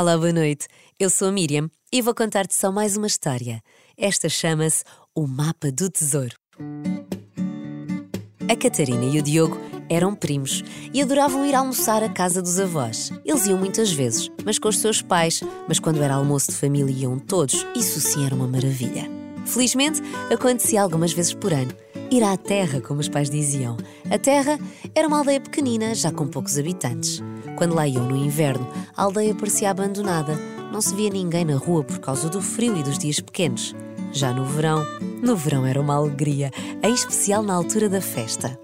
Olá, boa noite. Eu sou a Miriam e vou contar-te só mais uma história. Esta chama-se O Mapa do Tesouro. A Catarina e o Diogo eram primos e adoravam ir almoçar à casa dos avós. Eles iam muitas vezes, mas com os seus pais, mas quando era almoço de família iam todos. Isso sim era uma maravilha. Felizmente, acontecia algumas vezes por ano. Ir à terra, como os pais diziam. A terra era uma aldeia pequenina, já com poucos habitantes. Quando lá iam no inverno, a aldeia parecia abandonada. Não se via ninguém na rua por causa do frio e dos dias pequenos. Já no verão, no verão era uma alegria, em especial na altura da festa.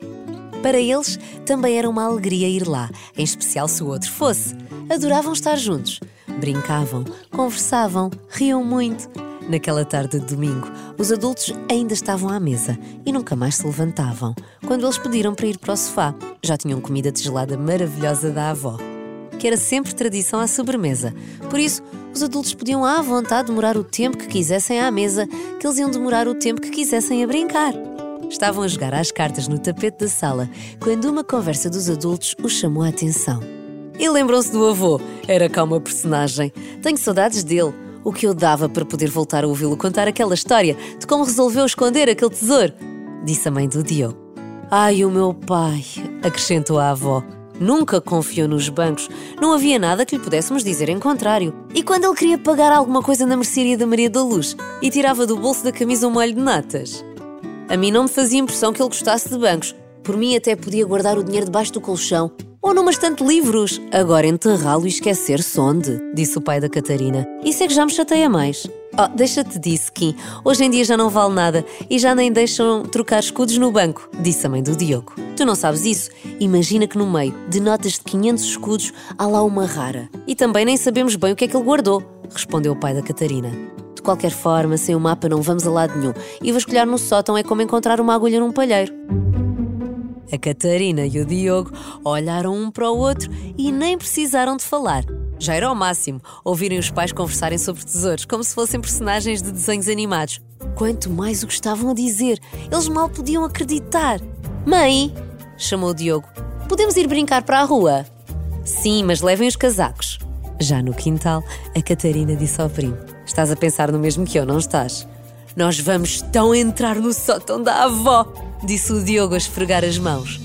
Para eles, também era uma alegria ir lá, em especial se o outro fosse. Adoravam estar juntos. Brincavam, conversavam, riam muito. Naquela tarde de domingo, os adultos ainda estavam à mesa e nunca mais se levantavam. Quando eles pediram para ir para o sofá, já tinham comida tigelada maravilhosa da avó, que era sempre tradição à sobremesa. Por isso, os adultos podiam à vontade demorar o tempo que quisessem à mesa, que eles iam demorar o tempo que quisessem a brincar. Estavam a jogar às cartas no tapete da sala quando uma conversa dos adultos os chamou a atenção. E lembram-se do avô. Era cá uma personagem. Tenho saudades dele o que eu dava para poder voltar a ouvi-lo contar aquela história de como resolveu esconder aquele tesouro, disse a mãe do Diogo. Ai, o meu pai, acrescentou a avó. Nunca confiou nos bancos. Não havia nada que lhe pudéssemos dizer em contrário. E quando ele queria pagar alguma coisa na mercearia da Maria da Luz e tirava do bolso da camisa um molho de natas? A mim não me fazia impressão que ele gostasse de bancos. Por mim até podia guardar o dinheiro debaixo do colchão ou numa estante de livros. Agora enterrá-lo e esquecer-se onde? Disse o pai da Catarina. Isso é que já me chateia mais. Oh, deixa-te disso, Kim. Hoje em dia já não vale nada e já nem deixam trocar escudos no banco, disse a mãe do Diogo. Tu não sabes isso? Imagina que no meio de notas de 500 escudos há lá uma rara. E também nem sabemos bem o que é que ele guardou, respondeu o pai da Catarina. De qualquer forma, sem o mapa não vamos a lado nenhum e vasculhar no sótão é como encontrar uma agulha num palheiro. A Catarina e o Diogo olharam um para o outro e nem precisaram de falar. Já era o máximo ouvirem os pais conversarem sobre tesouros, como se fossem personagens de desenhos animados. Quanto mais o gostavam a dizer, eles mal podiam acreditar. Mãe, chamou Diogo, podemos ir brincar para a rua? Sim, mas levem os casacos. Já no quintal, a Catarina disse ao primo: Estás a pensar no mesmo que eu, não estás? Nós vamos tão entrar no sótão da avó disse o Diogo a esfregar as mãos.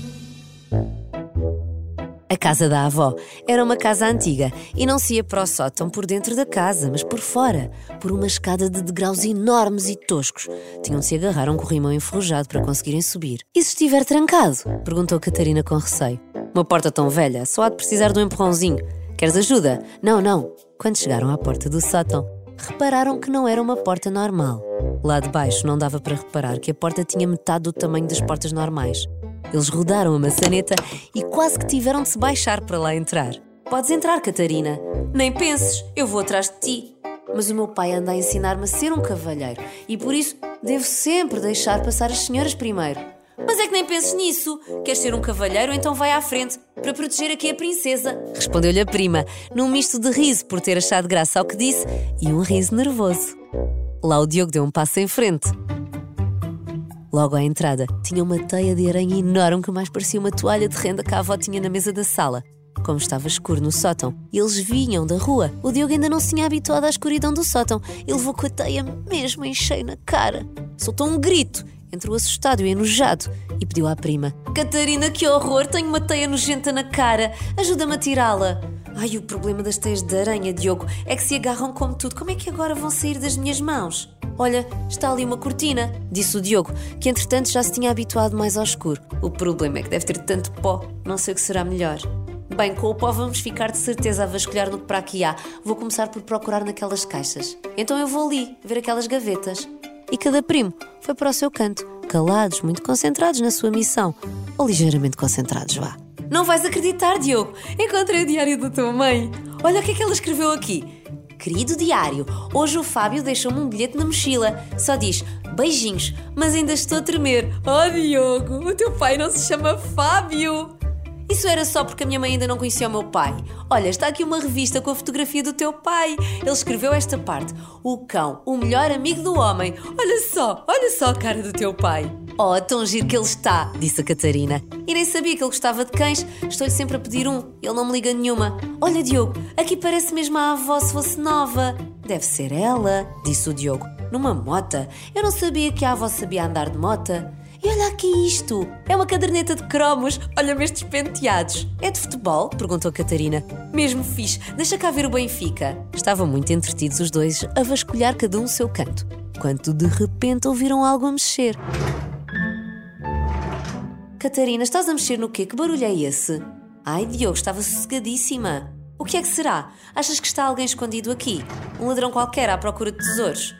A casa da avó era uma casa antiga e não se ia para o sótão por dentro da casa, mas por fora, por uma escada de degraus enormes e toscos. Tinham de se agarrar a um corrimão enferrujado para conseguirem subir. E se estiver trancado? perguntou Catarina com receio. Uma porta tão velha, só há de precisar de um empurrãozinho. Queres ajuda? Não, não. Quando chegaram à porta do sótão, repararam que não era uma porta normal. Lá de baixo não dava para reparar que a porta tinha metade do tamanho das portas normais. Eles rodaram a maçaneta e quase que tiveram de se baixar para lá entrar. Podes entrar, Catarina. Nem penses, eu vou atrás de ti. Mas o meu pai anda a ensinar-me a ser um cavalheiro e por isso devo sempre deixar passar as senhoras primeiro. Mas é que nem penses nisso. Queres ser um cavalheiro, então vai à frente, para proteger aqui a princesa. Respondeu-lhe a prima, num misto de riso por ter achado graça ao que disse e um riso nervoso. Lá o Diogo deu um passo em frente. Logo à entrada, tinha uma teia de aranha enorme que mais parecia uma toalha de renda que a avó tinha na mesa da sala. Como estava escuro no sótão, eles vinham da rua. O Diogo ainda não se tinha habituado à escuridão do sótão e levou com a teia mesmo em cheio na cara. Soltou um grito, entrou assustado e enojado e pediu à prima: Catarina, que horror! Tenho uma teia nojenta na cara! Ajuda-me a tirá-la! Ai, o problema das teias de aranha, Diogo, é que se agarram como tudo. Como é que agora vão sair das minhas mãos? Olha, está ali uma cortina, disse o Diogo, que entretanto já se tinha habituado mais ao escuro. O problema é que deve ter tanto pó, não sei o que será melhor. Bem, com o pó vamos ficar de certeza a vasculhar no que para aqui há. Vou começar por procurar naquelas caixas. Então eu vou ali, ver aquelas gavetas. E cada primo foi para o seu canto, calados, muito concentrados na sua missão. Ou ligeiramente concentrados, vá. Não vais acreditar, Diogo! Encontrei o diário da tua mãe! Olha o que é que ela escreveu aqui. Querido diário, hoje o Fábio deixou-me um bilhete na mochila. Só diz beijinhos, mas ainda estou a tremer. Oh, Diogo, o teu pai não se chama Fábio! Isso era só porque a minha mãe ainda não conhecia o meu pai. Olha, está aqui uma revista com a fotografia do teu pai. Ele escreveu esta parte: O cão, o melhor amigo do homem. Olha só, olha só a cara do teu pai. Oh, tão giro que ele está, disse a Catarina. E nem sabia que ele gostava de cães. Estou-lhe sempre a pedir um. Ele não me liga nenhuma. Olha, Diogo, aqui parece mesmo a avó se fosse nova. Deve ser ela, disse o Diogo. Numa mota? Eu não sabia que a avó sabia andar de mota. E olha aqui isto! É uma caderneta de cromos. Olha-me estes penteados. É de futebol? perguntou Catarina. Mesmo fixe. Deixa cá ver o Benfica. Estavam muito entretidos os dois a vasculhar cada um o seu canto. Quando de repente ouviram algo a mexer. Catarina, estás a mexer no quê? Que barulho é esse? Ai, Diogo, estava sossegadíssima. O que é que será? Achas que está alguém escondido aqui? Um ladrão qualquer à procura de tesouros?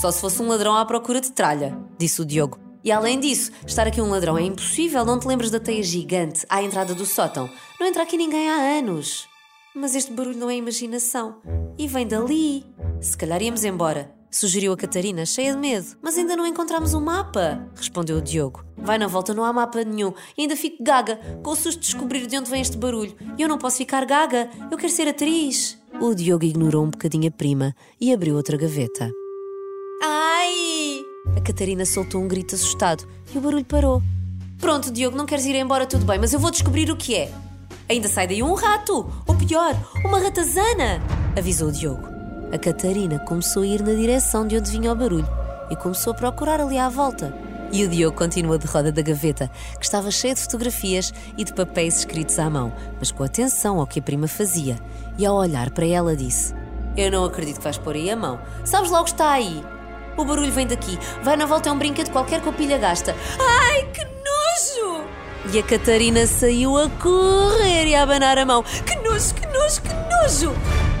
Só se fosse um ladrão à procura de tralha, disse o Diogo. E além disso, estar aqui um ladrão é impossível, não te lembras da teia gigante à entrada do sótão? Não entra aqui ninguém há anos. Mas este barulho não é imaginação. E vem dali. Se calhar íamos embora sugeriu a Catarina, cheia de medo. Mas ainda não encontramos o um mapa, respondeu o Diogo. Vai na volta, não há mapa nenhum. E ainda fico gaga, com o susto de descobrir de onde vem este barulho. E eu não posso ficar gaga, eu quero ser atriz. O Diogo ignorou um bocadinho a prima e abriu outra gaveta. A Catarina soltou um grito assustado e o barulho parou. Pronto, Diogo, não queres ir embora, tudo bem, mas eu vou descobrir o que é. Ainda sai daí um rato, ou pior, uma ratazana, avisou o Diogo. A Catarina começou a ir na direção de onde vinha o barulho e começou a procurar ali à volta. E o Diogo continuou de roda da gaveta, que estava cheia de fotografias e de papéis escritos à mão, mas com atenção ao que a prima fazia. E ao olhar para ela disse: Eu não acredito que vais pôr aí a mão. Sabes logo que está aí. O barulho vem daqui. Vai na volta é um brinquedo qualquer com a pilha gasta. Ai, que nojo! E a Catarina saiu a correr e a abanar a mão. Que nojo, que nojo, que nojo!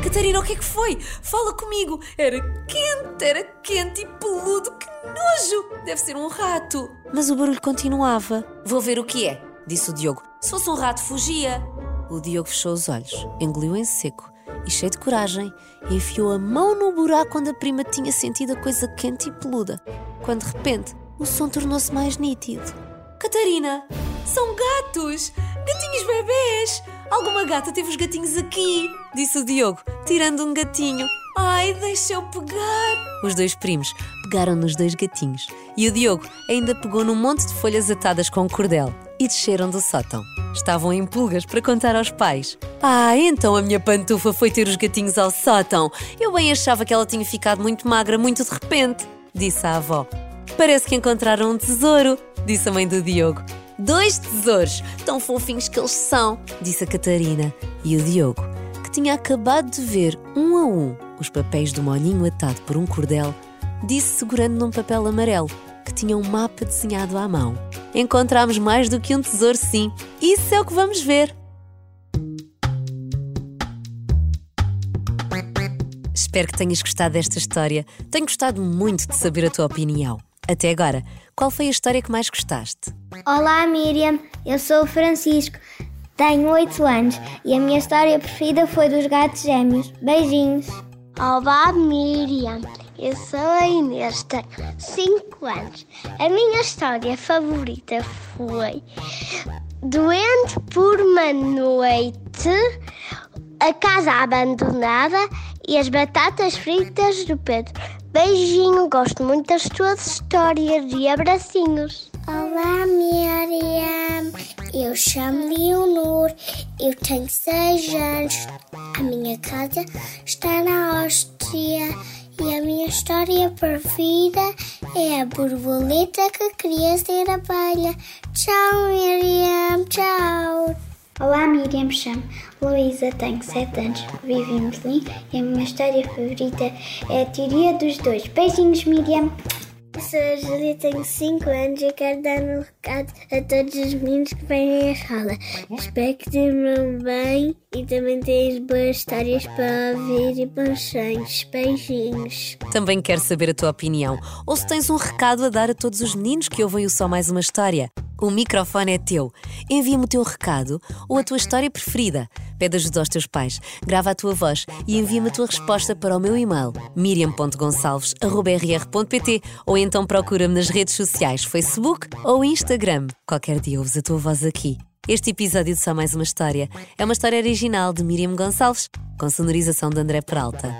Catarina, o que é que foi? Fala comigo! Era quente, era quente e peludo, que nojo! Deve ser um rato! Mas o barulho continuava. Vou ver o que é, disse o Diogo. Se fosse um rato, fugia. O Diogo fechou os olhos, engoliu em seco e, cheio de coragem, enfiou a mão no buraco onde a prima tinha sentido a coisa quente e peluda. Quando de repente o som tornou-se mais nítido. Catarina, são gatos! Gatinhos bebês! Alguma gata teve os gatinhos aqui, disse o Diogo, tirando um gatinho. Ai, deixa eu pegar! Os dois primos pegaram nos dois gatinhos e o Diogo ainda pegou num monte de folhas atadas com cordel e desceram do sótão. Estavam em pulgas para contar aos pais. Ah, então a minha pantufa foi ter os gatinhos ao sótão. Eu bem achava que ela tinha ficado muito magra muito de repente, disse a avó. Parece que encontraram um tesouro, disse a mãe do Diogo. Dois tesouros, tão fofinhos que eles são, disse a Catarina. E o Diogo, que tinha acabado de ver um a um os papéis do molhinho atado por um cordel, disse segurando num papel amarelo que tinha um mapa desenhado à mão. Encontramos mais do que um tesouro, sim. Isso é o que vamos ver. Espero que tenhas gostado desta história. Tenho gostado muito de saber a tua opinião. Até agora, qual foi a história que mais gostaste? Olá, Miriam. Eu sou o Francisco. Tenho 8 anos e a minha história preferida foi dos gatos gêmeos. Beijinhos. Olá, Miriam. Eu sou a Inês, tenho 5 anos. A minha história favorita foi Doente por uma noite, a casa abandonada e as batatas fritas do Pedro. Beijinho, gosto muito das tuas histórias e abracinhos. Olá, Miriam. Eu chamo Leonor. Eu tenho seis anos. A minha casa está na Áustria. E a minha história preferida é a borboleta que queria ser abelha. Tchau, Miriam. Tchau. Olá, Miriam, chamo Luísa, tenho 7 anos, vivo em Berlim e a minha história favorita é a teoria dos dois. Beijinhos, Miriam! Sou a Júlia, tenho 5 anos e quero dar um recado a todos os meninos que vêm à escola. Espero que dormam bem e também tens boas histórias para ouvir e bons sonhos. Beijinhos. Também quero saber a tua opinião ou se tens um recado a dar a todos os meninos que ouvem o Só Mais Uma História. O microfone é teu. Envia-me o teu recado ou a tua história preferida. Pede ajuda aos teus pais, grava a tua voz e envia-me a tua resposta para o meu e-mail miriam.gonçalves.rr.pt ou então procura-me nas redes sociais, Facebook ou Instagram. Qualquer dia ouves a tua voz aqui. Este episódio de Só Mais Uma História é uma história original de Miriam Gonçalves, com sonorização de André Peralta.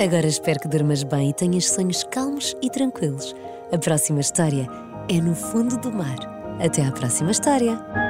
Agora espero que durmas bem e tenhas sonhos calmos e tranquilos. A próxima história é no fundo do mar. Até à próxima história!